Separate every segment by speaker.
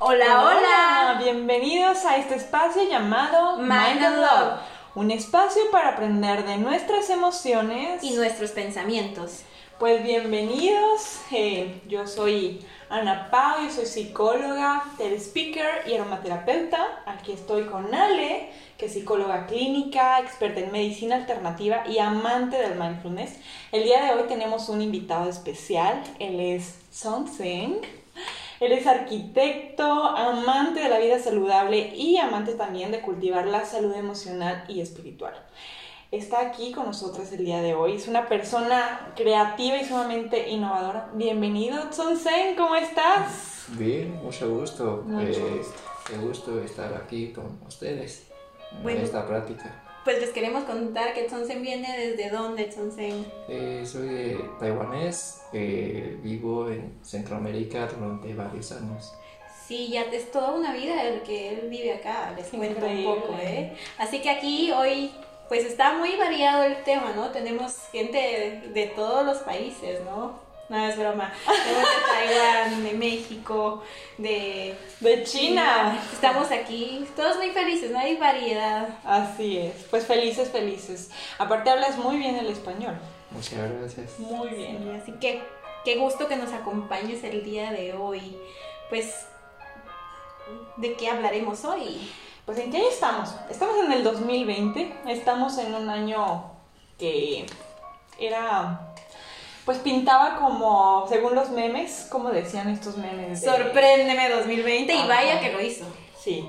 Speaker 1: Hola, hola.
Speaker 2: Bienvenidos a este espacio llamado
Speaker 1: Mind and Love.
Speaker 2: Un espacio para aprender de nuestras emociones.
Speaker 1: Y nuestros pensamientos.
Speaker 2: Pues bienvenidos. eh, yo soy Ana Pau, yo soy psicóloga, TED speaker y aromaterapeuta. Aquí estoy con Ale, que es psicóloga clínica, experta en medicina alternativa y amante del mindfulness. El día de hoy tenemos un invitado especial. Él es Song Seng. Él es arquitecto, amante de la vida saludable y amante también de cultivar la salud emocional y espiritual. Está aquí con nosotros el día de hoy. Es una persona creativa y sumamente innovadora. Bienvenido, Sen, ¿cómo estás?
Speaker 3: Bien, mucho gusto.
Speaker 2: Mucho
Speaker 3: Eh,
Speaker 2: gusto.
Speaker 3: Qué gusto estar aquí con ustedes en
Speaker 1: Bueno.
Speaker 3: esta práctica.
Speaker 1: Pues les queremos contar que Tsonsen viene desde dónde, Tsonsen.
Speaker 3: Eh, soy de taiwanés, eh, vivo en Centroamérica durante varios años.
Speaker 1: Sí, ya es toda una vida el que él vive acá, les cuento un
Speaker 2: Increíble.
Speaker 1: poco, ¿eh? Así que aquí hoy, pues está muy variado el tema, ¿no? Tenemos gente de, de todos los países, ¿no? No, es broma. De Taiwán, de México, de...
Speaker 2: De China.
Speaker 1: Estamos aquí, todos muy felices, ¿no? Hay variedad.
Speaker 2: Así es. Pues felices, felices. Aparte hablas muy bien el español.
Speaker 3: Muchas gracias.
Speaker 2: Muy bien.
Speaker 1: Sí, así que qué gusto que nos acompañes el día de hoy. Pues, ¿de qué hablaremos hoy?
Speaker 2: Pues ¿en qué año estamos? Estamos en el 2020, estamos en un año que era, pues pintaba como, según los memes, como decían estos memes. de-
Speaker 1: Sorpréndeme 2020 y
Speaker 2: Ajá.
Speaker 1: vaya que lo hizo.
Speaker 2: Sí,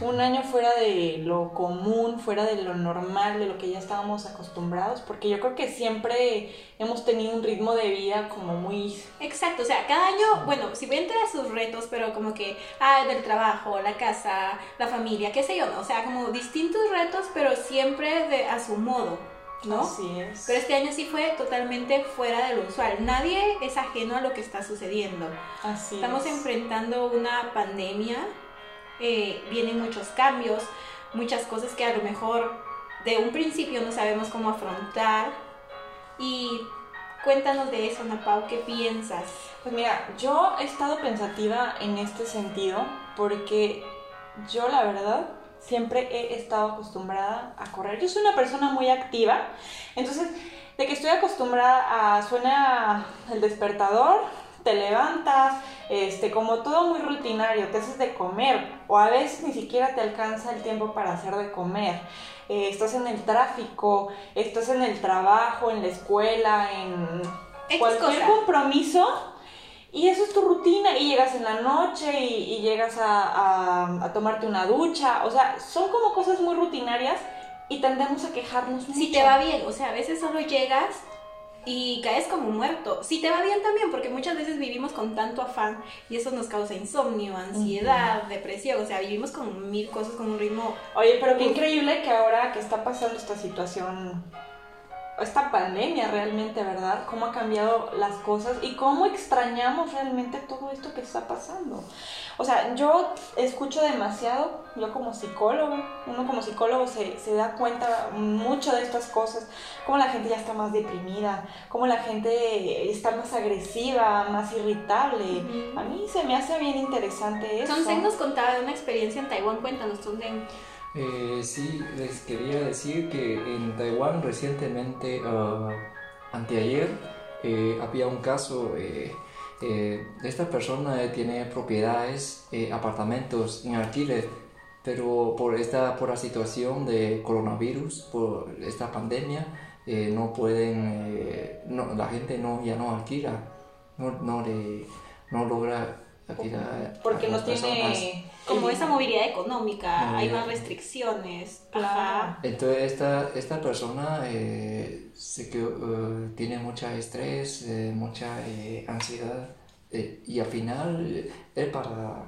Speaker 2: un año fuera de lo común, fuera de lo normal, de lo que ya estábamos acostumbrados, porque yo creo que siempre hemos tenido un ritmo de vida como muy...
Speaker 1: Exacto, o sea, cada año, bueno, si bien da sus retos, pero como que, ah, del trabajo, la casa, la familia, qué sé yo, ¿no? O sea, como distintos retos, pero siempre de, a su modo, ¿no?
Speaker 2: Así es.
Speaker 1: Pero este año sí fue totalmente fuera de lo usual. Nadie es ajeno a lo que está sucediendo.
Speaker 2: Así
Speaker 1: Estamos
Speaker 2: es.
Speaker 1: enfrentando una pandemia, eh, vienen muchos cambios, muchas cosas que a lo mejor de un principio no sabemos cómo afrontar. Y cuéntanos de eso, Ana Pau, ¿qué piensas?
Speaker 2: Pues mira, yo he estado pensativa en este sentido porque yo la verdad siempre he estado acostumbrada a correr. Yo soy una persona muy activa, entonces de que estoy acostumbrada a suena el despertador, te levantas, este, como todo muy rutinario, te haces de comer o a veces ni siquiera te alcanza el tiempo para hacer de comer. Eh, estás en el tráfico, estás en el trabajo, en la escuela, en
Speaker 1: X
Speaker 2: cualquier
Speaker 1: cosa.
Speaker 2: compromiso y eso es tu rutina y llegas en la noche y, y llegas a, a- a tomarte una ducha, o sea, son como cosas muy rutinarias y tendemos a quejarnos mucho.
Speaker 1: Si te va bien, o sea, a veces solo llegas y caes como muerto. Si te va bien también, porque muchas veces vivimos con tanto afán y eso nos causa insomnio, ansiedad, depresión, o sea, vivimos con mil cosas con un ritmo
Speaker 2: Oye, pero qué increíble que ahora que está pasando esta situación, esta pandemia realmente, ¿verdad? Cómo ha cambiado las cosas y cómo extrañamos realmente todo esto que está pasando. O sea, yo escucho demasiado, yo como psicólogo, uno como psicólogo se, se da cuenta mucho de estas cosas, cómo la gente ya está más deprimida, cómo la gente está más agresiva, más irritable.
Speaker 1: Ujú.
Speaker 2: A mí se me hace bien interesante eso.
Speaker 1: Sonsen nos contaba de una experiencia en Taiwán, cuéntanos, Sonsen.
Speaker 3: Eh, sí, les quería decir que en Taiwán recientemente, ah, anteayer, eh, había un caso eh, eh, esta persona tiene propiedades, apartamentos en alquiler, pero por esta por la situación de coronavirus, por esta pandemia, no pueden, no, la gente no ya no alquila, no, no, le, no logra alquilar a
Speaker 2: Porque no tiene...
Speaker 1: Como esa movilidad económica, hay
Speaker 3: Movilidad.
Speaker 1: más restricciones. Ajá.
Speaker 3: Entonces esta, esta persona eh, sé que, eh, tiene mucha estrés, eh, mucha eh, ansiedad eh, y al final eh, él para,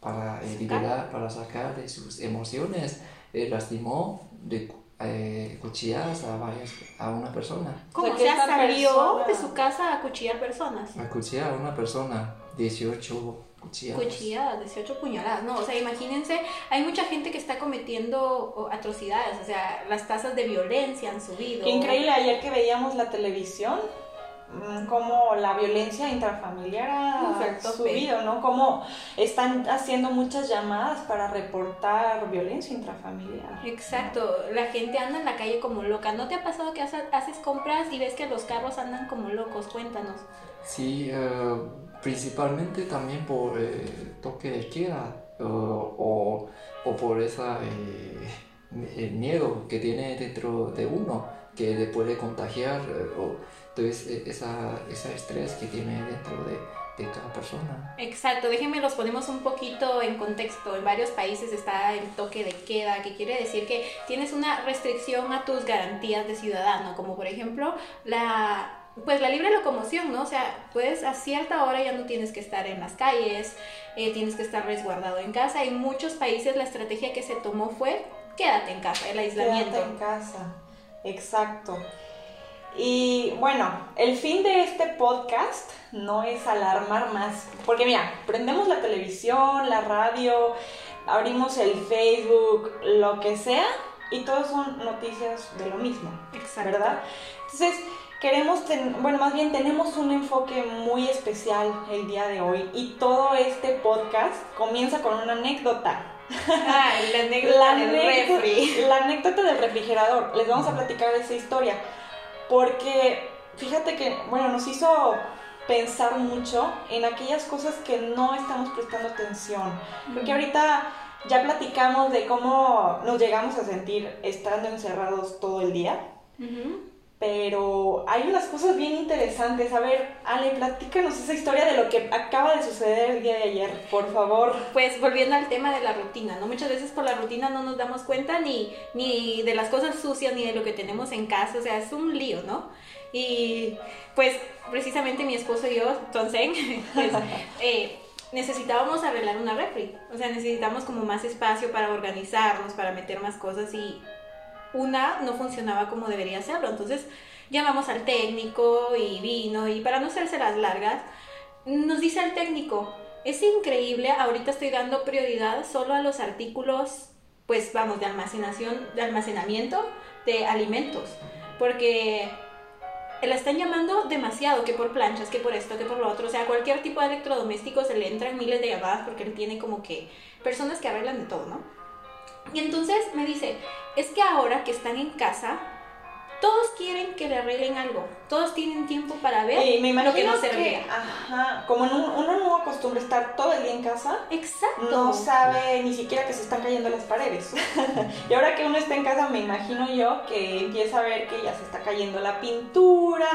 Speaker 3: para eh, liberar, para sacar de sus emociones, eh, lastimó de eh, cuchilladas a, varias, a una persona.
Speaker 1: Como
Speaker 2: O sea,
Speaker 1: salió
Speaker 2: persona-
Speaker 1: de su casa a cuchillar personas.
Speaker 3: A cuchillar a una persona, 18 cuchilladas.
Speaker 1: Cuchilladas, 18 puñaladas, no, o sea, imagínense, hay mucha gente que está cometiendo o, atrocidades, o sea, las tasas de violencia han subido.
Speaker 2: Qué increíble, ayer que veíamos la televisión, mm, cómo la violencia intrafamiliar ha
Speaker 1: Exacto,
Speaker 2: subido, ¿no? Cómo están haciendo muchas llamadas para reportar violencia intrafamiliar.
Speaker 1: Exacto, la gente anda en la calle como loca. ¿No te ha pasado que haces, compras y ves que los carros andan como locos? Cuéntanos.
Speaker 3: Sí, eh, principalmente también por eh, toque de queda eh, o, o por esa el miedo que tiene dentro de uno que le puede contagiar o entonces e, esa, ese estrés que tiene dentro de, de cada persona.
Speaker 1: Exacto, déjenme los ponemos un poquito en contexto. En varios países está el toque de queda, que quiere decir que tienes una restricción a tus garantías de ciudadano, como por ejemplo la pues la libre locomoción, ¿no? O sea, puedes a cierta hora ya no tienes que estar en las calles, eh, tienes que estar resguardado en casa. En muchos países la estrategia que se tomó fue quédate en casa, el aislamiento.
Speaker 2: Quédate en casa, exacto. Y bueno, el fin de este podcast no es alarmar más, porque mira, prendemos la televisión, la radio, abrimos el Facebook, lo que sea, y todos son noticias de lo mismo,
Speaker 1: Exacto.
Speaker 2: ¿verdad? Entonces, queremos, bueno, más bien tenemos un enfoque muy especial el día de hoy y todo este podcast comienza con una anécdota.
Speaker 1: Ah, la anécdota
Speaker 2: La
Speaker 1: del refri.
Speaker 2: la anécdota del refrigerador. Les vamos a platicar esa historia. Porque fíjate que, bueno, nos hizo pensar mucho en aquellas cosas que no estamos prestando atención. Porque ahorita ya platicamos de cómo nos llegamos a sentir estando encerrados todo el día. Pero hay unas cosas bien interesantes. A ver, Ale, platícanos esa historia de lo que acaba de suceder el día de ayer, por favor.
Speaker 1: Pues volviendo al tema de la rutina, ¿no? Muchas veces por la rutina no nos damos cuenta ni, ni de las cosas sucias ni de lo que tenemos en casa, o sea, es un lío, ¿no? Y pues precisamente mi esposo y yo, Tonsen, pues, eh, necesitábamos arreglar una refri, o sea, necesitamos como más espacio para organizarnos, para meter más cosas y una no funcionaba como debería hacerlo, entonces llamamos al técnico y vino y para no hacerse las largas, nos dice el técnico, es increíble, ahorita estoy dando prioridad solo a los artículos, pues vamos, de almacenación, de almacenamiento de alimentos, porque la están llamando demasiado, que por planchas, que por esto, que por lo otro, o sea, cualquier tipo de electrodoméstico se le entran miles de llamadas porque él tiene como que personas que arreglan de todo, ¿no? Y entonces me dice, es que ahora que están en casa, todos quieren que le arreglen algo, todos tienen tiempo para ver
Speaker 2: Y me imagino
Speaker 1: lo que no
Speaker 2: que,
Speaker 1: servía.
Speaker 2: ajá, como no- uno no acostumbra estar todo el día en casa,
Speaker 1: Exacto.
Speaker 2: no sabe ni siquiera que se están cayendo las paredes. y ahora que uno está en casa, me imagino yo que empieza a ver que ya se está cayendo la pintura,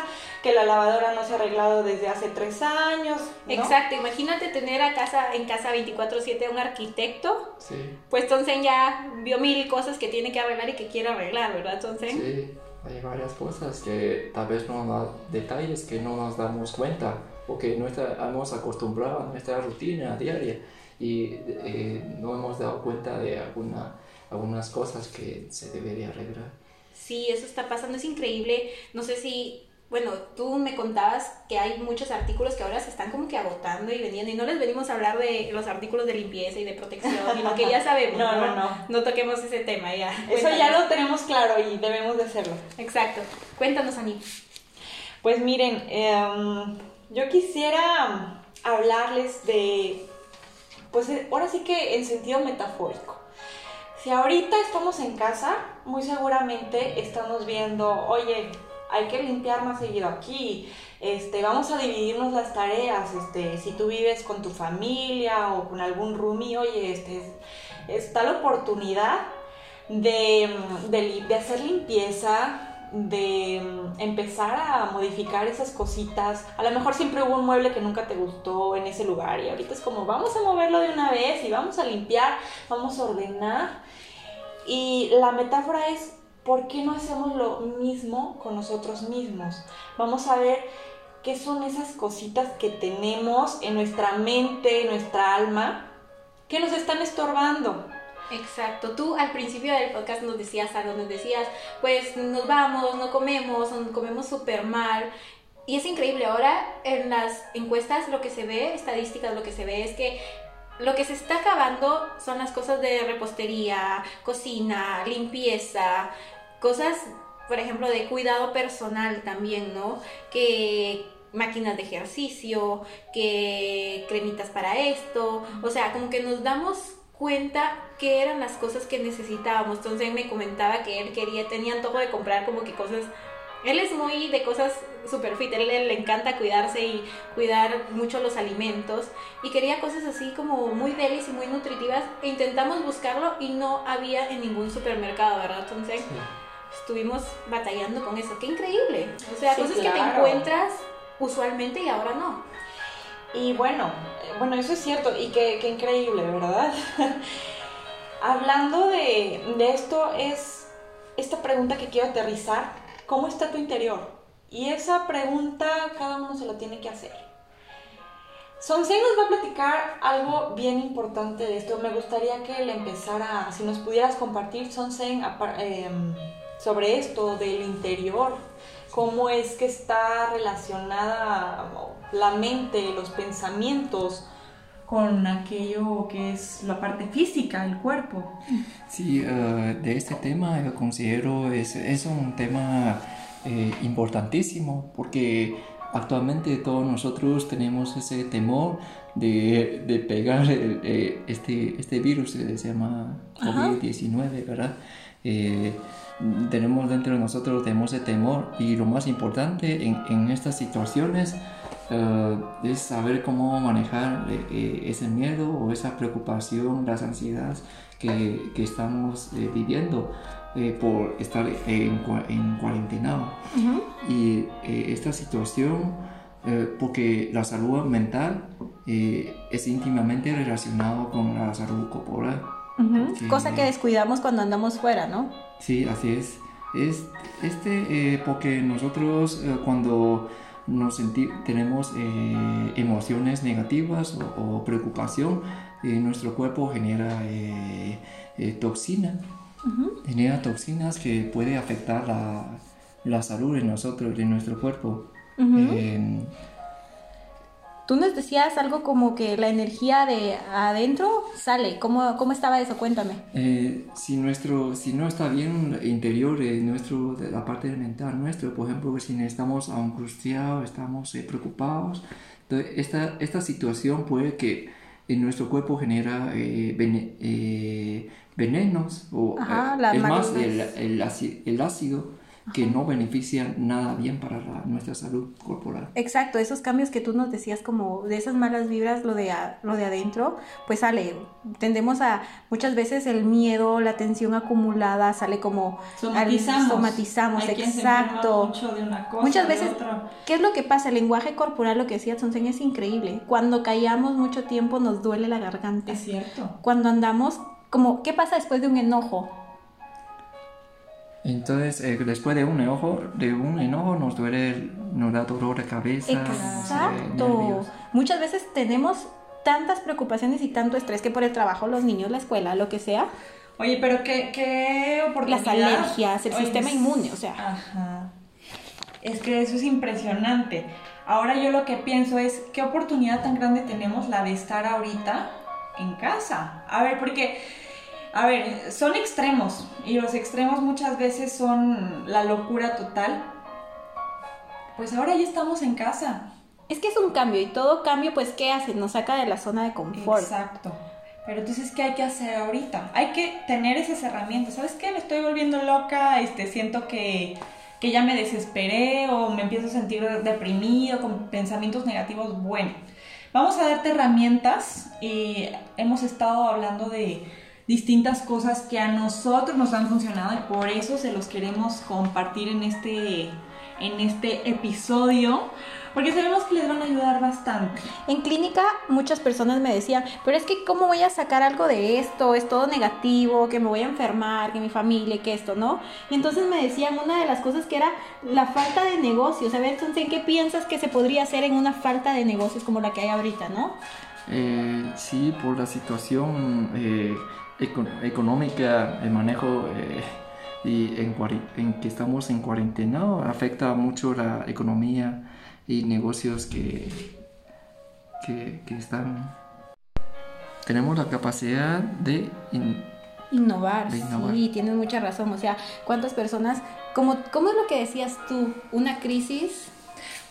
Speaker 2: que la lavadora no se ha arreglado desde hace tres años. ¿no?
Speaker 1: Exacto, imagínate tener a casa, en casa 24/7 a un arquitecto,
Speaker 3: Sí,
Speaker 1: pues Tonsen ya vio mil cosas que tiene que arreglar y que quiere arreglar, ¿verdad Tonsen?
Speaker 3: sí, hay varias cosas que tal vez no detalles que no nos damos cuenta o que no estamos acostumbrados a nuestra rutina diaria y eh, no hemos dado cuenta de alguna, algunas cosas que se debería arreglar.
Speaker 1: Sí, eso está pasando, es increíble. No sé si, bueno, tú me contabas que hay muchos artículos que ahora se están como que agotando y vendiendo y no les venimos a hablar de los artículos de limpieza y de protección y lo que ya sabemos.
Speaker 2: No,
Speaker 1: no,
Speaker 2: no, no.
Speaker 1: No toquemos ese tema ya.
Speaker 2: Eso ya lo tenemos claro y debemos de hacerlo.
Speaker 1: Exacto. Cuéntanos, Ani.
Speaker 2: Pues miren, em, yo quisiera hablarles de, pues eh, ahora sí que en sentido metafórico. Si ahorita estamos en casa, muy seguramente estamos viendo, oye, hay que limpiar más seguido aquí, este, vamos a dividirnos las tareas, este, si tú vives con tu familia o con algún roomie, oye, este, está la oportunidad de, de de hacer limpieza, de mm, empezar a modificar esas cositas. A lo mejor siempre hubo un mueble que nunca te gustó en ese lugar y ahorita es como vamos a moverlo de una vez y vamos a limpiar, vamos a ordenar. Y la metáfora es, ¿por qué no hacemos lo mismo con nosotros mismos? Vamos a ver qué son esas cositas que tenemos en nuestra mente, en nuestra alma, que nos están estorbando.
Speaker 1: Exacto. Tú al principio del podcast nos decías algo, nos decías, pues nos vamos, no comemos, o comemos súper mal. Y es increíble, ahora en las encuestas lo que se ve, estadísticas, lo que se ve es que lo que se está acabando son las cosas de repostería, cocina, limpieza, cosas por ejemplo, de cuidado personal también, ¿no? Que máquinas de ejercicio, que cremitas para esto, o sea, como que nos damos cuenta que eran las cosas que necesitábamos. Entonces él me comentaba que él quería, tenía antojo de comprar como que cosas él es muy de cosas super fit, él, le encanta cuidarse y cuidar mucho los alimentos y quería cosas así como muy delis y muy nutritivas e intentamos buscarlo y no había en ningún supermercado, ¿verdad? Entonces estuvimos batallando con eso, qué increíble, o sea, cosas que te encuentras usualmente y ahora no.
Speaker 2: Y bueno, eh, bueno, eso es cierto y qué, qué increíble, ¿verdad? Hablando de, de esto es esta pregunta que quiero aterrizar ¿Cómo está tu interior? Y esa pregunta cada uno se lo tiene que hacer. Sonsen nos va a platicar algo bien importante de esto. Me gustaría que le empezara, si nos pudieras compartir, Sonsen, em, sobre esto del interior. Cómo es que está relacionada la mente, los pensamientos con aquello que es la parte física, el cuerpo.
Speaker 3: Sí, eh, de este tema yo considero es, es un tema eh, importantísimo porque actualmente todos nosotros tenemos ese temor de, de pegar eh, este, este virus que se llama COVID-19, ¿verdad? tenemos dentro de nosotros tenemos ese temor y lo más importante en, en estas situaciones eh, es saber cómo manejar eh, eh, ese miedo o esa preocupación, las ansiedades que, que estamos viviendo por estar en, en cuarentena. Y esta situación, porque la salud mental es íntimamente relacionada con la salud corporal.
Speaker 1: Cosa que descuidamos cuando andamos fuera, ¿no?
Speaker 3: Sí, así es. Es este, porque nosotros cuando nos tenemos eh, emociones negativas o, preocupación, eh, nuestro cuerpo genera eh, toxina, genera toxinas que puede afectar la, la, salud de nosotros, de nuestro cuerpo.
Speaker 1: Tú nos decías algo como que la energía de adentro sale. ¿Cómo, cómo estaba eso? Cuéntame.
Speaker 3: Eh, si, nuestro, si no está bien interior, de nuestro, la parte mental nuestro, por ejemplo, si estamos angustiados, estamos eh, preocupados, entonces esta, esta situación puede que en nuestro cuerpo genera eh, venenos o es más el, el ácido que no benefician nada bien para nuestra salud corporal.
Speaker 1: Exacto, esos cambios que tú nos decías como de esas malas vibras, lo de, lo de adentro, pues sale, tendemos a muchas veces el miedo, la tensión acumulada sale como
Speaker 2: somatizamos,
Speaker 1: somatizamos exacto. muchas veces, ¿qué es lo que pasa? El lenguaje corporal, lo que decía Sonsen, es increíble. Cuando callamos mucho tiempo nos duele la garganta.
Speaker 2: Es cierto.
Speaker 1: Cuando andamos, como, ¿qué pasa después de un enojo?
Speaker 3: Entonces, eh, después de un enojo, de un enojo nos duele, nos da dolor de cabeza.
Speaker 1: Exacto. Muchas veces tenemos tantas preocupaciones y tanto estrés que por el trabajo, los niños, la escuela, lo que sea.
Speaker 2: Oye, pero qué, qué
Speaker 1: oportunidad. Las alergias, el sistema inmune, o sea.
Speaker 2: Ajá. Es que eso es impresionante. Ahora yo lo que pienso es, ¿qué oportunidad tan grande tenemos la de estar ahorita en casa? A ver, porque a ver, son extremos y los extremos muchas veces son la locura total. Pues ahora ya estamos en casa.
Speaker 1: Es que es un cambio y todo cambio, pues, ¿qué hace? Nos saca de la zona de confort.
Speaker 2: Exacto. Pero entonces, ¿qué hay que hacer ahorita? Hay que tener esas herramientas. ¿Sabes qué? Me estoy volviendo loca, este, siento que, que ya me desesperé o me empiezo a sentir deprimido con pensamientos negativos. Bueno, vamos a darte herramientas y hemos estado hablando de distintas cosas que a nosotros nos han funcionado y por eso se los queremos compartir en este, en este episodio. Porque sabemos que les van a ayudar bastante.
Speaker 1: En clínica muchas personas me decían, pero es que ¿cómo voy a sacar algo de esto? Es todo negativo, que me voy a enfermar, que mi familia, que esto, ¿no? Y entonces me decían una de las cosas que era la falta de negocios. A ver, entonces, ¿en qué piensas que se podría hacer en una falta de negocios como la que hay ahorita, no?
Speaker 3: Eh, sí, por la situación... Eh económica, el manejo eh, y en, que estamos en cuarentena afecta mucho la economía y negocios que, que, están... Tenemos la capacidad de...
Speaker 1: innovar, sí, tienes mucha razón. O sea, ¿cuántas personas Como, ¿Cómo es lo que decías tú? ¿Una crisis?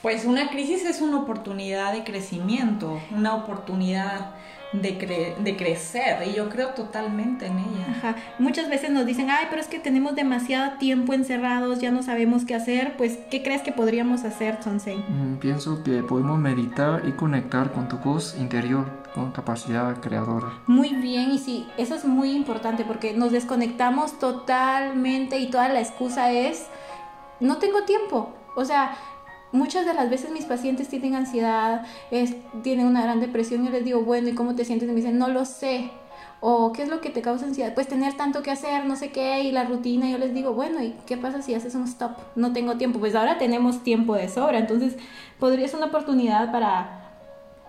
Speaker 2: Pues una crisis es una oportunidad de crecimiento, una oportunidad de, de crecer y yo creo totalmente en ella.
Speaker 1: Ajá. Muchas veces nos dicen, ay, pero es que tenemos demasiado tiempo encerrados, ya no sabemos qué hacer. Pues, ¿qué crees que podríamos hacer, Sonsei?
Speaker 3: Mm, pienso que podemos meditar y conectar con tu voz interior, con capacidad creadora.
Speaker 1: Muy bien, y sí, eso es muy importante porque nos desconectamos totalmente y toda la excusa es, no tengo tiempo. O sea, Muchas de las veces mis pacientes tienen ansiedad, tienen una gran depresión yo les digo, bueno, ¿y cómo te sientes? Y me dicen, no lo sé. O ¿qué es lo que te causa ansiedad? Pues tener tanto que hacer, no sé qué, y la rutina. Yo les digo, bueno, ¿y qué pasa si haces un stop? No tengo tiempo. Pues ahora tenemos tiempo de sobra. Entonces, podría ser una oportunidad para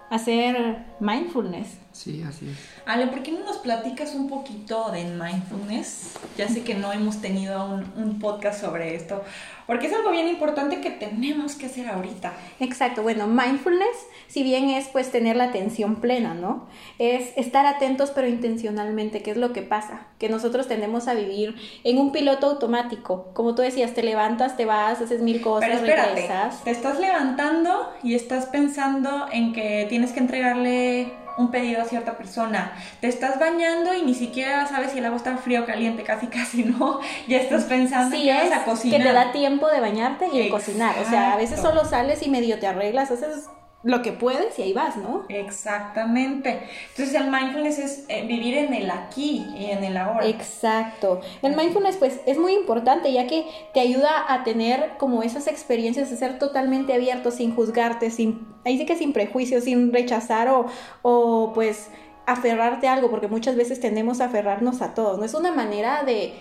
Speaker 1: hacer mindfulness.
Speaker 3: Sí, así es.
Speaker 2: Ale, ¿por qué no nos platicas un poquito de mindfulness? Ya sé que no hemos tenido un, un, podcast sobre esto, porque es algo bien importante que tenemos que hacer ahorita.
Speaker 1: Exacto, bueno, mindfulness, si bien es pues tener la atención plena, ¿no? Es estar atentos pero intencionalmente, ¿qué es lo que pasa? Que nosotros tendemos a vivir en un piloto automático. Como tú decías, te levantas, te vas, haces mil cosas,
Speaker 2: pero espérate, regresas. Te estás levantando y estás pensando en que tienes que entregarle un pedido a cierta persona. Te estás bañando y ni siquiera sabes si el agua está frío o caliente, casi casi no. Ya estás pensando
Speaker 1: que vas a cocinar. Que te da tiempo de bañarte y de cocinar. O sea, a veces solo sales y medio te arreglas, haces lo que puedes y ahí vas, ¿no?
Speaker 2: Exactamente. Entonces el mindfulness es eh, vivir en el aquí y en el ahora.
Speaker 1: Exacto. El mindfulness pues es muy importante ya que te ayuda a tener como esas experiencias, a ser totalmente abierto, sin juzgarte, sin, ahí sí que sin prejuicios, sin rechazar o, o pues aferrarte a algo, porque muchas veces tendemos a aferrarnos a todo, ¿no? Es una manera de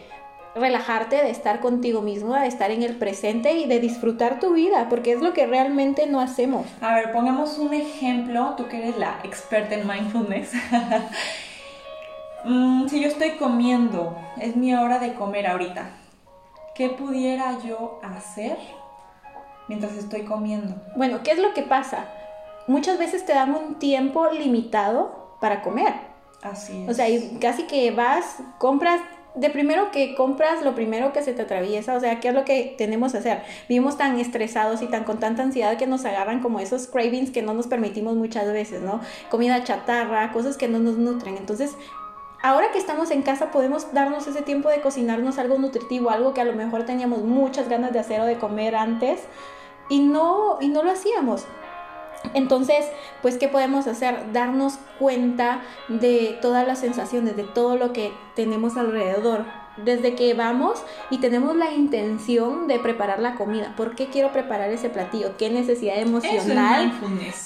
Speaker 1: relajarte, de estar contigo mismo, de estar en el presente y de disfrutar tu vida, porque es lo que realmente no hacemos.
Speaker 2: A ver, pongamos un ejemplo, tú que eres la experta en mindfulness. Mm, si yo estoy comiendo, es mi hora de comer ahorita, ¿qué pudiera yo hacer mientras estoy comiendo?
Speaker 1: Bueno, ¿qué es lo que pasa? Muchas veces te dan un tiempo limitado para comer.
Speaker 2: Así es.
Speaker 1: O sea, casi que vas, compras de primero que compras lo primero que se te atraviesa, o sea, ¿qué es lo que tenemos que hacer? Vivimos tan estresados y tan con tanta ansiedad que nos agarran como esos cravings que no nos permitimos muchas veces, ¿no? Comida chatarra, cosas que no nos nutren. Entonces, ahora que estamos en casa podemos darnos ese tiempo de cocinarnos algo nutritivo, algo que a lo mejor teníamos muchas ganas de hacer o de comer antes y no, y no lo hacíamos. Entonces, pues, ¿qué podemos hacer? Darnos cuenta de todas las sensaciones, de todo lo que tenemos alrededor. Desde que vamos y tenemos la intención de preparar la comida. ¿Por qué quiero preparar ese platillo? ¿Qué necesidad emocional?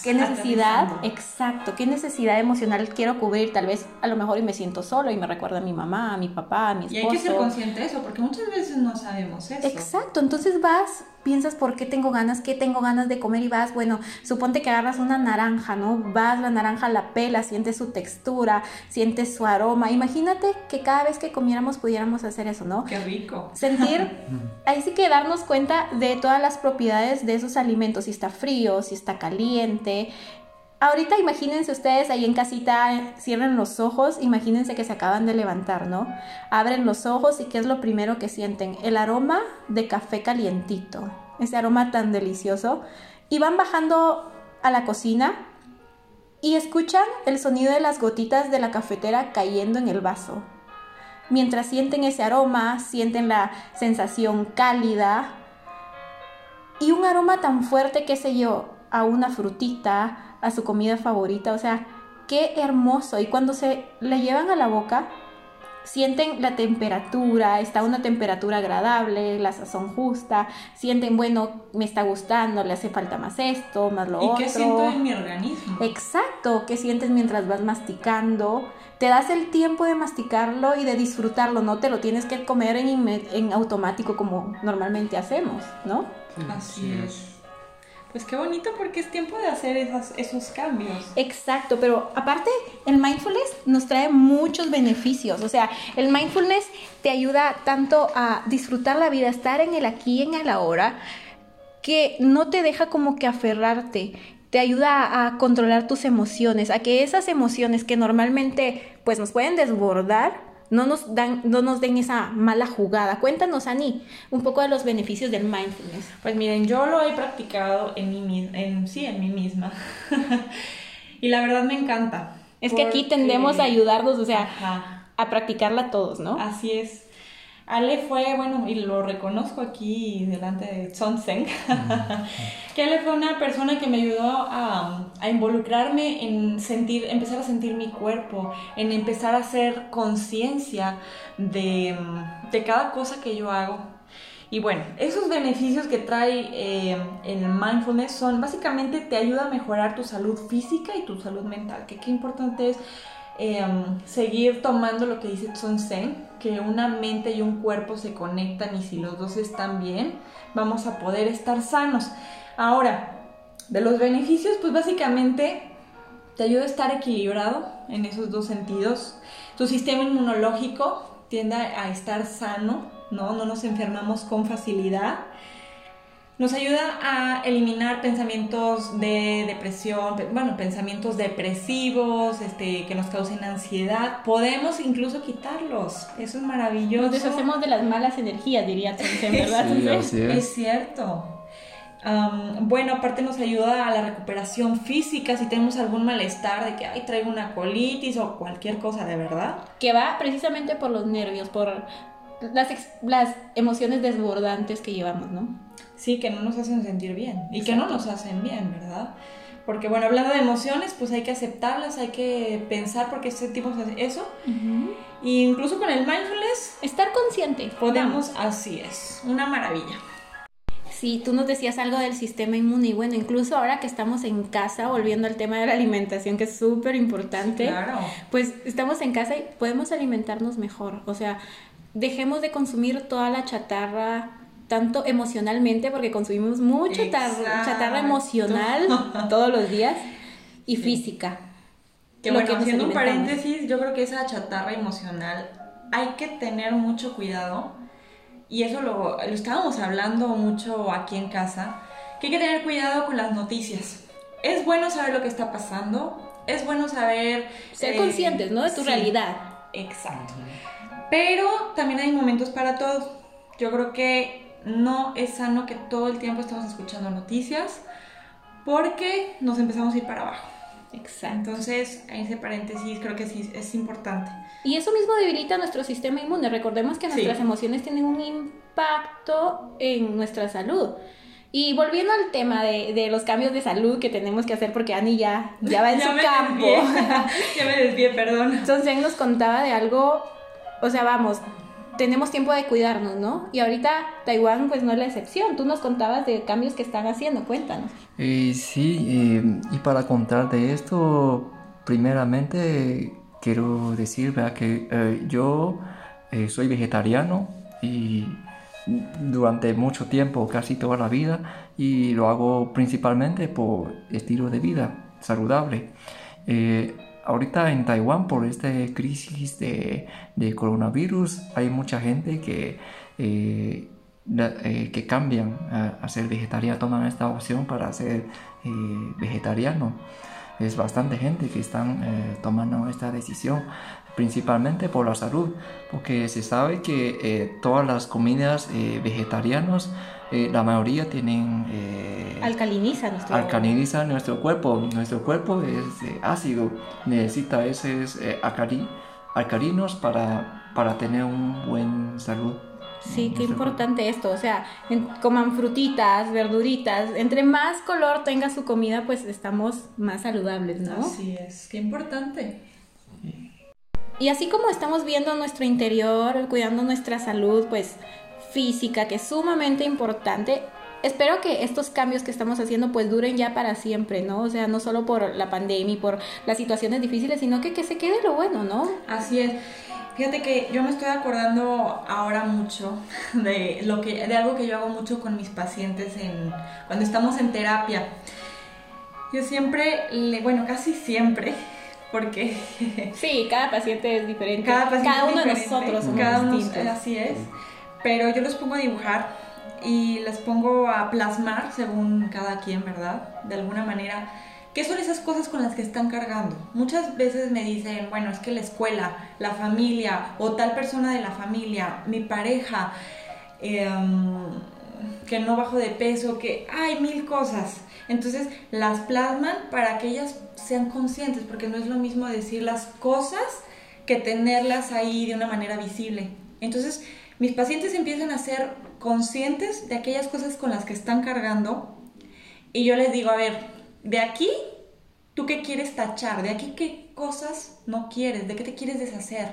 Speaker 1: ¿Qué necesidad? Exacto. ¿Qué necesidad emocional quiero cubrir? Tal vez a lo mejor y me siento solo y me recuerda a mi mamá, a mi papá, a mi esposo.
Speaker 2: Y hay que ser consciente de eso, porque muchas veces no sabemos eso.
Speaker 1: Exacto. Entonces vas piensas por qué tengo ganas, qué tengo ganas de comer y vas, bueno, suponte que agarras una naranja, ¿no? Vas, la naranja la pela, sientes su textura, sientes su aroma. Imagínate que cada vez que comiéramos pudiéramos hacer eso, ¿no?
Speaker 2: Qué rico.
Speaker 1: Sentir, ahí sí que darnos cuenta de todas las propiedades de esos alimentos, si está frío, si está caliente, Ahorita imagínense ustedes ahí en casita, cierren los ojos, imagínense que se acaban de levantar, ¿no? Abren los ojos y ¿qué es lo primero que sienten? El aroma de café calientito, ese aroma tan delicioso. Y van bajando a la cocina y escuchan el sonido de las gotitas de la cafetera cayendo en el vaso. Mientras sienten ese aroma, sienten la sensación cálida y un aroma tan fuerte, qué sé yo, a una frutita, a su comida favorita, o sea, qué hermoso. Y cuando se le llevan a la boca, sienten la temperatura, está una temperatura agradable, la sazón justa, sienten, bueno, me está gustando, le hace falta más esto, más lo otro.
Speaker 2: ¿Y qué siento en mi organismo?
Speaker 1: Exacto, qué sientes mientras vas masticando. Te das el tiempo de masticarlo y de disfrutarlo, no te lo tienes que comer en, en automático como normalmente hacemos, ¿no?
Speaker 2: Así es. Pues qué bonito porque es tiempo de hacer esos, cambios.
Speaker 1: Exacto, pero aparte el mindfulness nos trae muchos beneficios. O sea, el mindfulness te ayuda tanto a disfrutar la vida, estar en el aquí y en el ahora, que no te deja como que aferrarte. Te ayuda a controlar tus emociones, a que esas emociones que normalmente pues nos pueden desbordar, no nos, dan, no nos den esa mala jugada. Cuéntanos, Ani, un poco de los beneficios del mindfulness.
Speaker 2: Pues miren, yo lo he practicado en mí, en, sí, en mí misma. y la verdad me encanta.
Speaker 1: Es que aquí tendemos a ayudarnos, o sea, a practicarla todos, ¿no?
Speaker 2: Así es. Ale fue, bueno, y lo reconozco aquí delante de Tsonsen, que Ale fue una persona que me ayudó a, a, involucrarme en sentir, empezar a sentir mi cuerpo, en empezar a hacer conciencia de, de, cada cosa que yo hago. Y bueno, esos beneficios que trae eh, el mindfulness son básicamente te ayuda a mejorar tu salud física y tu salud mental, que qué importante es Em, seguir tomando lo que dice Zen, que una mente y un cuerpo se conectan y si los dos están bien, vamos a poder estar sanos. Ahora, de los beneficios, pues básicamente te ayuda a estar equilibrado en esos dos sentidos. Tu sistema inmunológico tiende a estar sano, ¿no? No nos enfermamos con facilidad. Nos ayuda a eliminar pensamientos de depresión, bueno, pensamientos depresivos, este, que nos causen ansiedad. Podemos incluso quitarlos. Eso es maravilloso.
Speaker 1: Nos deshacemos de las malas energías, diría ¿verdad?
Speaker 2: Sí, es. es. cierto. bueno, aparte nos ayuda a la recuperación física si tenemos algún malestar de que, ay, traigo una colitis o cualquier cosa de verdad.
Speaker 1: Que va precisamente por los nervios, por las, las emociones desbordantes que llevamos, ¿no?
Speaker 2: sí, que no nos hacen sentir bien y que no nos hacen bien, ¿verdad? Porque bueno, hablando de emociones, pues hay que aceptarlas, hay que pensar porque sentimos eso. Y incluso con el mindfulness,
Speaker 1: estar consciente.
Speaker 2: Podemos, así es, una maravilla.
Speaker 1: Sí, tú nos decías algo del sistema inmune y bueno, incluso ahora que estamos en casa, volviendo al tema de la alimentación que es súper importante,
Speaker 2: claro.
Speaker 1: pues estamos en casa y podemos alimentarnos mejor, o sea, dejemos de consumir toda la chatarra tanto emocionalmente, porque consumimos mucha chatarra, emocional todos los días, y física.
Speaker 2: Que bueno, haciendo un paréntesis, yo creo que esa chatarra emocional hay que tener mucho cuidado, y eso lo, lo estábamos hablando mucho aquí en casa, que hay que tener cuidado con las noticias. Es bueno saber lo que está pasando, es bueno saber...
Speaker 1: Ser conscientes, ¿no? De tu realidad.
Speaker 2: Exacto. Pero también hay momentos para todo. Yo creo que no es sano que todo el tiempo estemos escuchando noticias porque nos empezamos a ir para abajo.
Speaker 1: Exacto.
Speaker 2: Entonces, en ese paréntesis creo que sí es importante.
Speaker 1: Y eso mismo debilita nuestro sistema inmune. Recordemos que nuestras emociones tienen un impacto en nuestra salud. Y volviendo al tema de, los cambios de salud que tenemos que hacer, porque Ani ya, ya va en su campo.
Speaker 2: ya me desvié, perdón.
Speaker 1: Entonces, nos contaba de algo, o sea, vamos, tenemos tiempo de cuidarnos, ¿no? Y ahorita Taiwán pues no es la excepción. Tú nos contabas de cambios que están haciendo, cuéntanos.
Speaker 3: Eh, sí, eh, y para contar de esto, primeramente quiero decir que eh, yo soy vegetariano y durante mucho tiempo, casi toda la vida, y lo hago principalmente por estilo de vida saludable ahorita en Taiwán por esta crisis de, coronavirus hay mucha gente que, eh, eh, que cambian a, ser vegetariano, toman esta opción para ser eh, vegetariano. Es bastante gente que están tomando esta decisión principalmente por la salud, porque se sabe que todas las comidas vegetarianas eh, la mayoría tienen...
Speaker 1: Eh, alcaliniza nuestro
Speaker 3: Alcaliniza nuestro cuerpo. Nuestro cuerpo es eh, ácido, necesita esos alcalinos para, para tener un buen salud.
Speaker 1: Sí, qué importante esto, o sea, coman frutitas, verduritas, entre más color tenga su comida, pues estamos más saludables, ¿no?
Speaker 2: Así es, qué importante.
Speaker 1: Y así como estamos viendo nuestro interior, cuidando nuestra salud, pues física, que es sumamente importante. Espero que estos cambios que estamos haciendo pues duren ya para siempre, ¿no? O sea, no solo por la pandemia y por las situaciones difíciles, sino que, que se quede lo bueno, ¿no?
Speaker 2: Así es. Fíjate que yo me estoy acordando ahora mucho de lo que de algo que yo hago mucho con mis pacientes en cuando estamos en terapia. Yo siempre le, bueno, casi siempre porque
Speaker 1: sí, cada paciente es diferente. Cada, uno de nosotros somos cada uno,
Speaker 2: así es pero yo los pongo a dibujar y les pongo a plasmar según cada quien, ¿verdad? De alguna manera ¿Qué son esas cosas con las que están cargando? Muchas veces me dicen, bueno, es que la escuela, la familia o tal persona de la familia, mi pareja, em, que no bajo de peso, que hay mil cosas. Entonces las plasman para que ellas sean conscientes, porque no es lo mismo decir las cosas que tenerlas ahí de una manera visible. Entonces mis pacientes empiezan a ser conscientes de aquellas cosas con las que están cargando y yo les digo, a ver, de aquí, ¿tú qué quieres tachar? De aquí, ¿qué cosas no quieres? ¿De qué te quieres deshacer?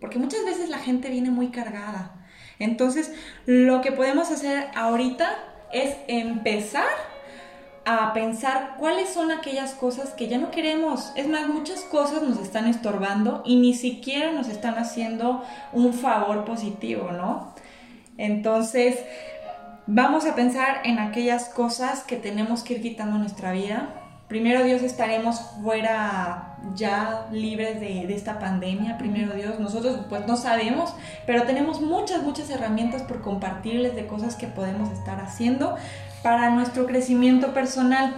Speaker 2: Porque muchas veces la gente viene muy cargada. Entonces, lo que podemos hacer ahorita es empezar a pensar cuáles son aquellas cosas que ya no queremos. Es más, muchas cosas nos están estorbando y ni siquiera nos están haciendo un favor positivo, ¿no? Entonces, vamos a pensar en aquellas cosas que tenemos que ir quitando nuestra vida. Primero Dios estaremos fuera ya libres de, de, esta pandemia, primero Dios. Nosotros pues no sabemos, pero tenemos muchas, muchas herramientas por compartirles de cosas que podemos estar haciendo para nuestro crecimiento personal.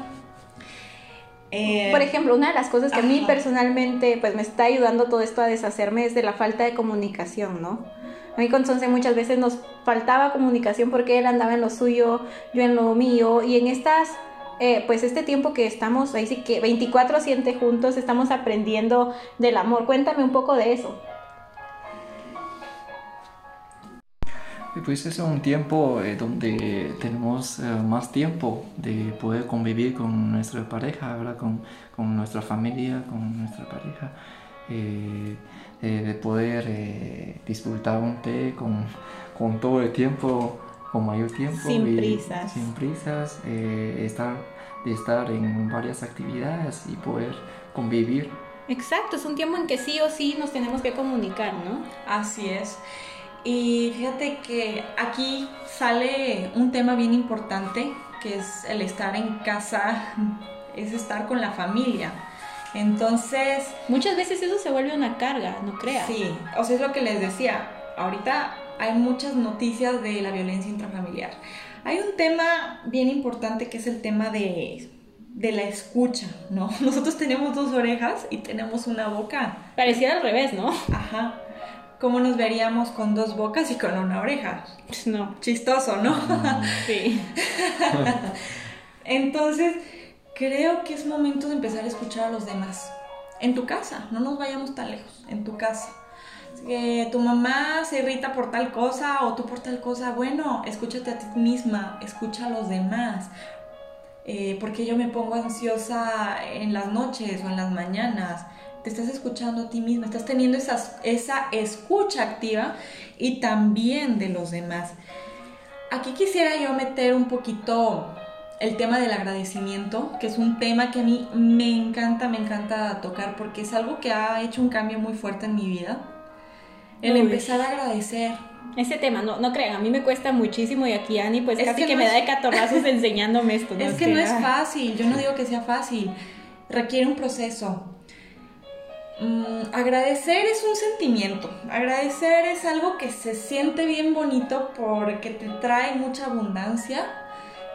Speaker 1: Eh, Por ejemplo, una de las cosas que a mí personalmente pues me está ayudando todo esto a deshacerme es de la falta de comunicación, ¿no? A mí con Sonce muchas veces nos faltaba comunicación porque él andaba en lo suyo, yo en lo mío y en estas eh, pues este tiempo que estamos ahí sí que 24 siente juntos estamos aprendiendo del amor. Cuéntame un poco de eso.
Speaker 3: Pues es un tiempo eh, donde tenemos eh, más tiempo de poder convivir con nuestra pareja, Con, con nuestra familia, con nuestra pareja, eh, de poder disfrutar un té con, con, todo el tiempo, con mayor tiempo.
Speaker 1: Sin prisas.
Speaker 3: Sin prisas, estar, de estar en varias actividades y poder convivir.
Speaker 1: Exacto, es un tiempo en que sí o sí nos tenemos que comunicar, ¿no?
Speaker 2: Así es. Y fíjate que aquí sale un tema bien importante, que es el estar en casa, es estar con la familia. Entonces...
Speaker 1: Muchas veces eso se vuelve una carga, no creas.
Speaker 2: Sí, o sea, es lo que les decía. Ahorita hay muchas noticias de la violencia intrafamiliar. Hay un tema bien importante que es el tema de, de la escucha, ¿no? Nosotros tenemos dos orejas y tenemos una boca.
Speaker 1: Pareciera al revés, ¿no?
Speaker 2: Ajá. ¿Cómo nos veríamos con dos bocas y con una oreja?
Speaker 1: Pues no.
Speaker 2: Chistoso, ¿no?
Speaker 1: Mm. sí.
Speaker 2: Entonces, creo que es momento de empezar a escuchar a los demás. En tu casa, no nos vayamos tan lejos, en tu casa. Que tu mamá se irrita por tal cosa o tú por tal cosa, bueno, escúchate a ti misma, escucha a los demás. Eh, porque yo me pongo ansiosa en las noches o en las mañanas te estás escuchando a ti misma, estás teniendo esa, esa escucha activa y también de los demás. Aquí quisiera yo meter un poquito el tema del agradecimiento, que es un tema que a mí me encanta, me encanta tocar porque es algo que ha hecho un cambio muy fuerte en mi vida. El empezar a agradecer.
Speaker 1: Ese tema, no, no crean, a mí me cuesta muchísimo y aquí Ani pues casi que, me da de catorrazos enseñándome esto.
Speaker 2: Es que no es fácil, yo no digo que sea fácil, requiere un proceso, Mm, agradecer es un sentimiento, agradecer es algo que se siente bien bonito porque te trae mucha abundancia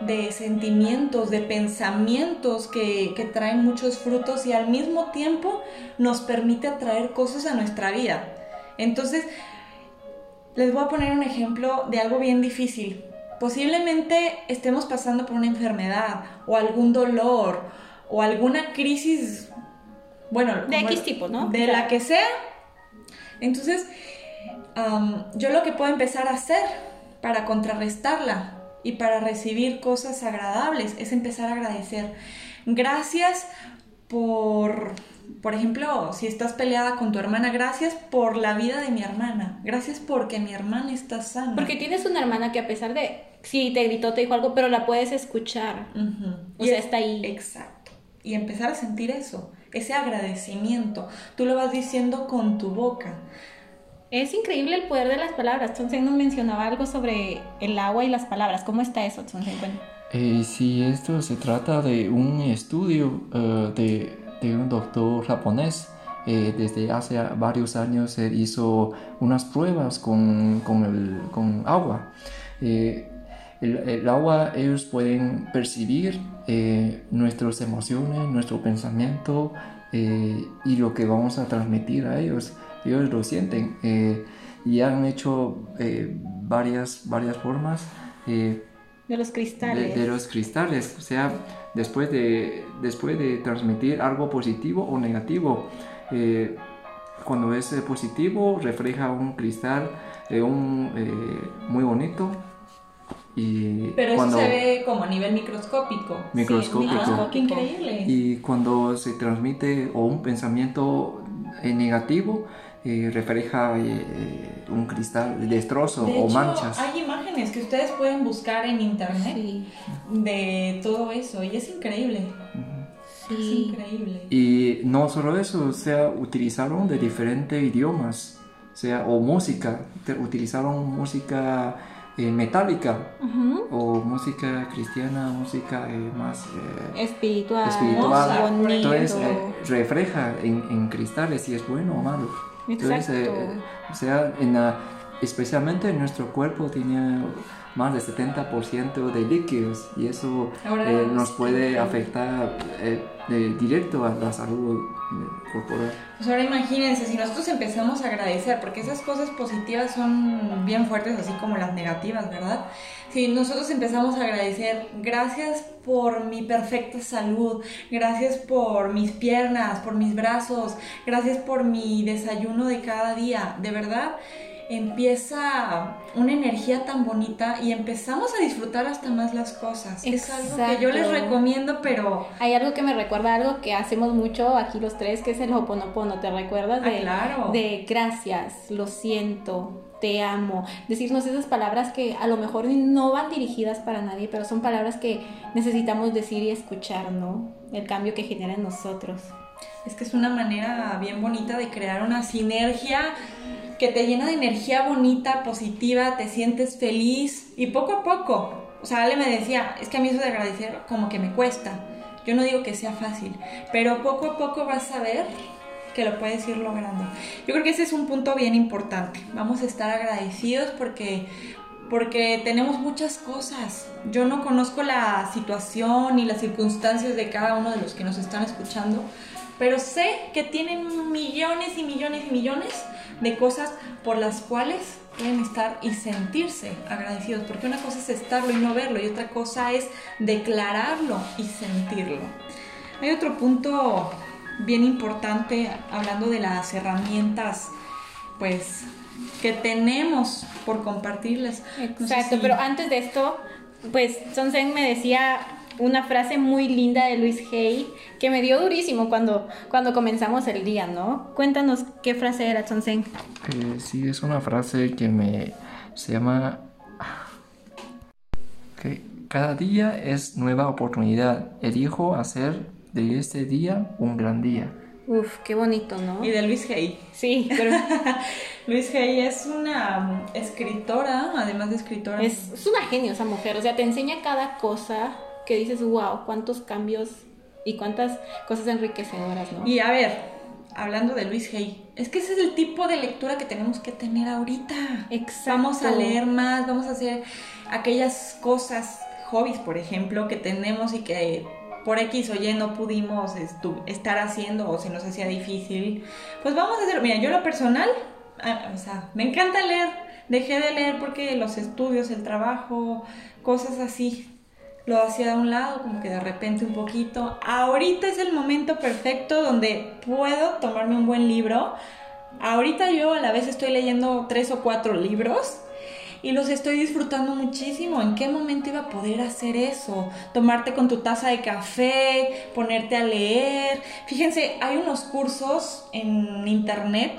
Speaker 2: de sentimientos, de pensamientos que, que traen muchos frutos y al mismo tiempo nos permite atraer cosas a nuestra vida. Entonces, les voy a poner un ejemplo de algo bien difícil. Posiblemente estemos pasando por una enfermedad o algún dolor o alguna crisis bueno,
Speaker 1: de X tipo, ¿no?
Speaker 2: De la que sea. Entonces, yo lo que puedo empezar a hacer para contrarrestarla y para recibir cosas agradables es empezar a agradecer. Gracias por, por ejemplo, si estás peleada con tu hermana, gracias por la vida de mi hermana. Gracias porque mi hermana está sana.
Speaker 1: Porque tienes una hermana que a pesar de, si te gritó, te dijo algo, pero la puedes escuchar. O sea, está ahí.
Speaker 2: Exacto. Y empezar a sentir eso ese agradecimiento. Tú lo vas diciendo con tu boca.
Speaker 1: Es increíble el poder de las palabras. Entonces nos mencionaba algo sobre el agua y las palabras. ¿Cómo está eso,
Speaker 3: eh, sí, esto se trata de un estudio eh, de, de, un doctor japonés. Eh, desde hace varios años hizo unas pruebas con, con, el, con agua. Eh, el, el agua ellos pueden percibir eh, nuestras emociones, nuestro pensamiento eh, y lo que vamos a transmitir a ellos. Ellos lo sienten eh, y han hecho varias, varias formas.
Speaker 1: De los cristales.
Speaker 3: de los cristales, o sea, después de, después de transmitir algo positivo o negativo. eh, cuando es positivo, refleja un cristal eh, un, eh, muy bonito. Y
Speaker 2: Pero
Speaker 3: cuando,
Speaker 2: eso se ve como a nivel microscópico.
Speaker 3: Microscópico.
Speaker 2: Sí, microscópico. Increíble.
Speaker 3: y cuando se transmite o un pensamiento eh, negativo, eh, refleja eh, un cristal destrozo
Speaker 2: de
Speaker 3: o
Speaker 2: hecho,
Speaker 3: manchas.
Speaker 2: hay imágenes que ustedes pueden buscar en internet
Speaker 1: Sí,
Speaker 2: de todo eso y es increíble. Es increíble.
Speaker 3: Y no solo eso, o sea, utilizaron de diferentes idiomas, o sea, o música, utilizaron música eh, metálica,
Speaker 1: Ujú.
Speaker 3: o música cristiana, música eh, más eh,
Speaker 1: Espiritual,
Speaker 3: espiritual.
Speaker 1: bonito.
Speaker 3: Entonces, eh, refleja en, en cristales si es bueno o malo. Entonces, eh,
Speaker 1: Exacto.
Speaker 3: o sea, en la- especialmente nuestro cuerpo tiene más del 70% de líquidos y eso eh, nos puede afectar eh, de directo a la salud eh, corporal.
Speaker 2: Pues ahora imagínense, si nosotros empezamos a agradecer, porque esas cosas positivas son bien fuertes, así como las negativas, ¿verdad? Si nosotros empezamos a agradecer, gracias por mi perfecta salud, gracias por mis piernas, por mis brazos, gracias por mi desayuno de cada día, de verdad empieza una energía tan bonita y empezamos a disfrutar hasta más las cosas. Es algo que yo les
Speaker 1: Exacto.
Speaker 2: recomiendo, pero
Speaker 1: Hay algo que me recuerda algo que hacemos mucho aquí los tres, que es el Hoponopono. ¿Te recuerdas?
Speaker 2: Ah,
Speaker 1: De,
Speaker 2: claro.
Speaker 1: de gracias, lo siento, te amo. Decirnos esas palabras que a lo mejor no van dirigidas para nadie, pero son palabras que necesitamos decir y escuchar, ¿no? El cambio que genera en nosotros.
Speaker 2: Es que es una manera bien bonita de crear una sinergia que te llena de energía bonita, positiva, te sientes feliz y poco a poco. O sea, Ale me decía, es que a mí eso de agradecer como que me cuesta. Yo no digo que sea fácil, pero poco a poco vas a ver que lo puedes ir logrando. Yo creo que ese es un punto bien importante. Vamos a estar agradecidos porque porque tenemos muchas cosas. Yo no conozco la situación ni las circunstancias de cada uno de los que nos están escuchando, pero sé que tienen millones y millones y millones de cosas por las cuales pueden estar y sentirse agradecidos, porque una cosa es estarlo y no verlo y otra cosa es declararlo y sentirlo. Hay otro punto bien importante hablando de las herramientas pues que tenemos por compartirles. No sé
Speaker 1: Exacto,
Speaker 2: si-
Speaker 1: pero antes de esto, pues Sonsen me decía una frase muy linda de Luis Hay que me dio durísimo cuando, cuando comenzamos el día, ¿no? Cuéntanos qué frase era, Sonsen.
Speaker 3: Eh, sí, es una frase que me se llama que cada día es nueva oportunidad. Elijo hacer de este día un gran día.
Speaker 1: Uf, qué bonito, ¿no?
Speaker 2: Y de Luis Hay.
Speaker 1: Sí, pero
Speaker 2: Luis Hay es una escritora, además de escritora.
Speaker 1: es, es una genio esa mujer, o sea, te enseña cada cosa que dices, wow, cuántos cambios y cuántas cosas enriquecedoras, ¿no?
Speaker 2: Y a ver, hablando de Luis Hay, es que ese es el tipo de lectura que tenemos que tener ahorita.
Speaker 1: Exacto.
Speaker 2: Vamos a leer más, vamos a hacer aquellas cosas, hobbies, por ejemplo, que tenemos y que por X o Y no pudimos estar haciendo o se nos hacía difícil. Pues vamos a hacer, mira, yo lo personal, ah, o sea, me encanta leer. Dejé de leer porque los estudios, el trabajo, cosas así, lo hacía de un lado, como que de repente un poquito. Ahorita es el momento perfecto donde puedo tomarme un buen libro. Ahorita yo a la vez estoy leyendo tres o cuatro libros y los estoy disfrutando muchísimo. ¿En qué momento iba a poder hacer eso? Tomarte con tu taza de café, ponerte a leer. Fíjense, hay unos cursos en internet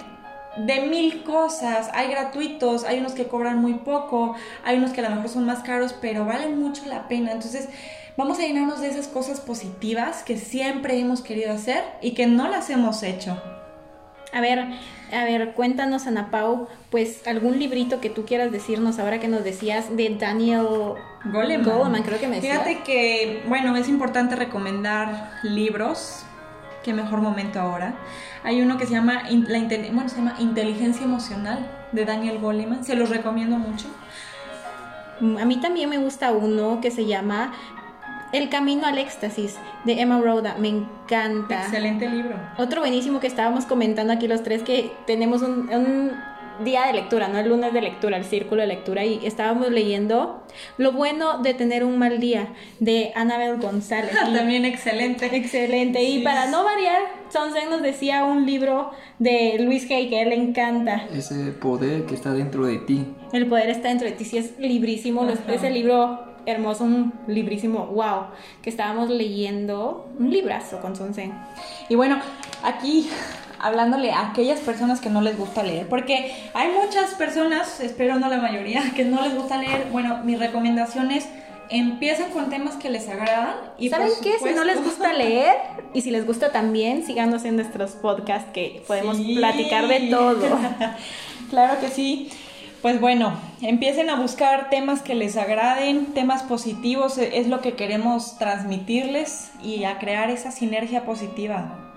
Speaker 2: de mil cosas. Hay gratuitos, hay unos que cobran muy poco, hay unos que a lo mejor son más caros, pero valen mucho la pena. Entonces, vamos a llenarnos de esas cosas positivas que siempre hemos querido hacer y que no las hemos hecho.
Speaker 1: A ver, a ver, cuéntanos, Ana Pau, pues algún librito que tú quieras decirnos ahora que nos decías de Daniel
Speaker 2: Goleman.
Speaker 1: Goleman, creo que me decías.
Speaker 2: Fíjate que, bueno, es importante recomendar libros. Qué mejor momento ahora. Hay uno que se llama, la bueno, se llama Inteligencia Emocional de Daniel Goleman. Se los recomiendo mucho.
Speaker 1: A mí también me gusta uno que se llama El Camino al Éxtasis de Emma Rhoda. Me encanta.
Speaker 2: Excelente libro.
Speaker 1: Otro buenísimo que estábamos comentando aquí los tres que tenemos un, un día de lectura, ¿no? El lunes de lectura, el círculo de lectura, y estábamos leyendo Lo bueno de tener un mal día, de Annabel González. Y-
Speaker 2: También excelente.
Speaker 1: Excelente. Y
Speaker 2: Sí.
Speaker 1: para no variar, Sonsen nos decía un libro de Luis Hay que a él le encanta.
Speaker 3: Ese poder que está dentro de ti.
Speaker 1: El poder está dentro de ti. Sí, es librísimo.
Speaker 2: Ajá.
Speaker 1: Ese libro hermoso, un librísimo, wow, que estábamos leyendo. Un librazo con Sonsen.
Speaker 2: Y bueno, aquí hablándole a aquellas personas que no les gusta leer, porque hay muchas personas, espero no la mayoría, que no les gusta leer. Bueno, mi recomendación es empiecen con temas que les agradan y
Speaker 1: ¿Saben qué? Si no les gusta leer y si les gusta también, síganos en nuestros podcasts que podemos
Speaker 2: Sí.
Speaker 1: platicar de todo.
Speaker 2: claro que sí. Pues bueno, empiecen a buscar temas que les agraden, temas positivos, e- es lo que queremos transmitirles y a crear esa sinergia positiva.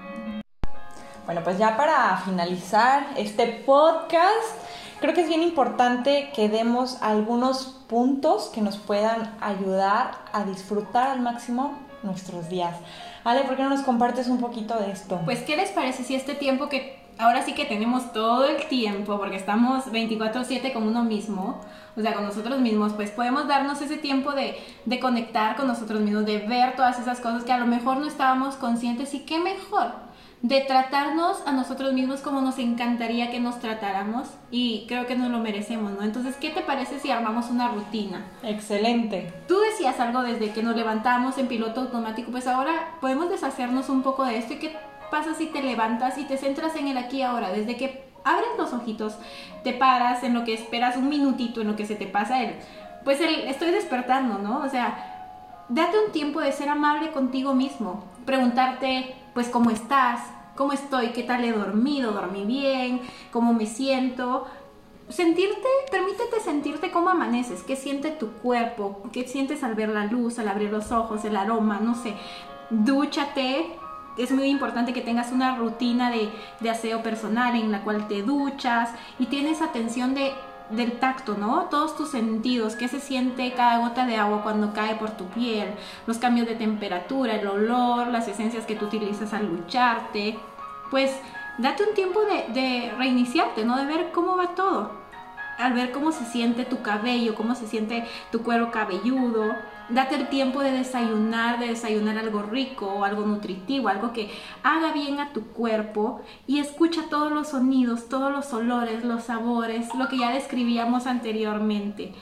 Speaker 2: Bueno, pues ya para finalizar este podcast, creo que es bien importante que demos algunos puntos que nos puedan ayudar a disfrutar al máximo nuestros días. Ale, ¿por qué no nos compartes un poquito de esto?
Speaker 1: Pues, ¿qué les parece si este tiempo que ahora sí que tenemos todo el tiempo, porque estamos 24/7 con uno mismo, o sea, con nosotros mismos, pues podemos darnos ese tiempo de, de conectar con nosotros mismos, de ver todas esas cosas que a lo mejor no estábamos conscientes y qué mejor de tratarnos a nosotros mismos como nos encantaría que nos tratáramos y creo que nos lo merecemos, ¿no? Entonces, ¿qué te parece si armamos una rutina?
Speaker 2: Excelente.
Speaker 1: Tú decías algo desde que nos levantamos en piloto automático, pues ahora podemos deshacernos un poco de esto. ¿Y qué pasa si te levantas y te centras en el aquí y ahora? Desde que abres los ojitos, te paras en lo que esperas un minutito, en lo que se te pasa el, pues el, estoy despertando, ¿no? O sea, date un tiempo de ser amable contigo mismo, preguntarte, pues, ¿cómo estás? ¿Cómo estoy? ¿Qué tal he dormido? ¿Dormí bien? ¿Cómo me siento? sentirte, permítete sentirte cómo amaneces, qué siente tu cuerpo, qué sientes al ver la luz, al abrir los ojos, el aroma, no sé. Dúchate. Es muy importante que tengas una rutina de, de aseo personal en la cual te duchas y tienes atención de, del tacto, ¿no? Todos tus sentidos, qué se siente cada gota de agua cuando cae por tu piel, los cambios de temperatura, el olor, las esencias que tú utilizas al lucharte. Pues date un tiempo de, reiniciarte, ¿no? De ver cómo va todo al ver cómo se siente tu cabello, cómo se siente tu cuero cabelludo. Date el tiempo de desayunar, de desayunar algo rico, algo nutritivo, algo que haga bien a tu cuerpo y escucha todos los sonidos, todos los olores, los sabores, lo que ya describíamos anteriormente.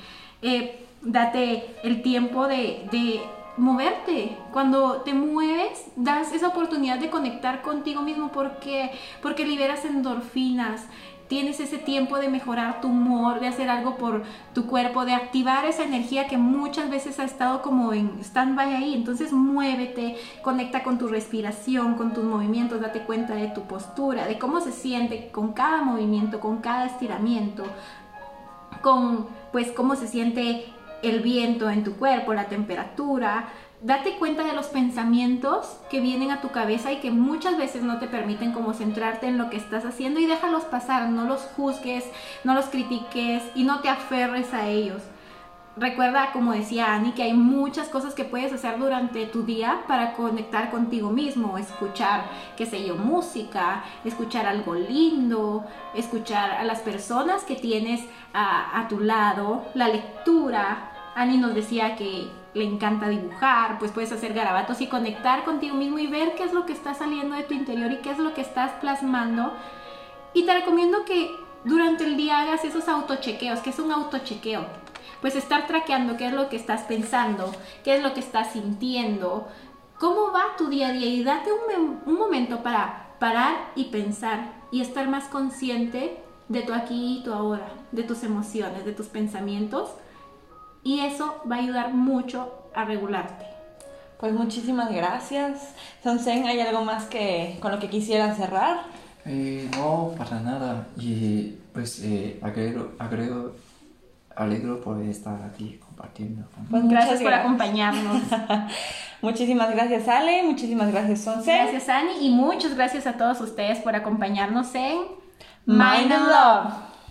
Speaker 1: Eh, date el tiempo de, de moverte. Cuando te mueves, das esa oportunidad de conectar contigo mismo porque, porque liberas endorfinas tienes ese tiempo de mejorar tu humor, de hacer algo por tu cuerpo, de activar esa energía que muchas veces ha estado como en stand-by ahí. Entonces muévete, conecta con tu respiración, con tus movimientos, date cuenta de tu postura, de cómo se siente con cada movimiento, con cada estiramiento, con pues cómo se siente el viento en tu cuerpo, la temperatura. Date cuenta de los pensamientos que vienen a tu cabeza y que muchas veces no te permiten como centrarte en lo que estás haciendo y déjalos pasar, no los juzgues, no los critiques y no te aferres a ellos. Recuerda, como decía Ani, que hay muchas cosas que puedes hacer durante tu día para conectar contigo mismo, escuchar, qué sé yo, música, escuchar algo lindo, escuchar a las personas que tienes a, a tu lado, la lectura. Ani nos decía que le encanta dibujar, pues puedes hacer garabatos y conectar contigo mismo y ver qué es lo que está saliendo de tu interior y qué es lo que estás plasmando. Y te recomiendo que durante el día hagas esos autochequeos, que es un autochequeo. Pues estar traqueando qué es lo que estás pensando, qué es lo que estás sintiendo, cómo va tu día a día y date un, un momento para parar y pensar y estar más consciente de tu aquí y tu ahora, de tus emociones, de tus pensamientos y eso va a ayudar mucho a regularte.
Speaker 2: Pues muchísimas gracias. Sonsen, ¿hay algo más que con lo que quisiera cerrar?
Speaker 3: Eh, no, para nada. Y pues eh, agrego, agrego, alegro por estar aquí compartiendo. con-
Speaker 2: Pues
Speaker 1: gracias
Speaker 2: muchas
Speaker 1: por
Speaker 2: gracias.
Speaker 1: acompañarnos.
Speaker 2: Muchísimas gracias Ale, muchísimas gracias Sonsen.
Speaker 1: Gracias Ani y muchas gracias a todos ustedes por acompañarnos en
Speaker 2: Mind and Love.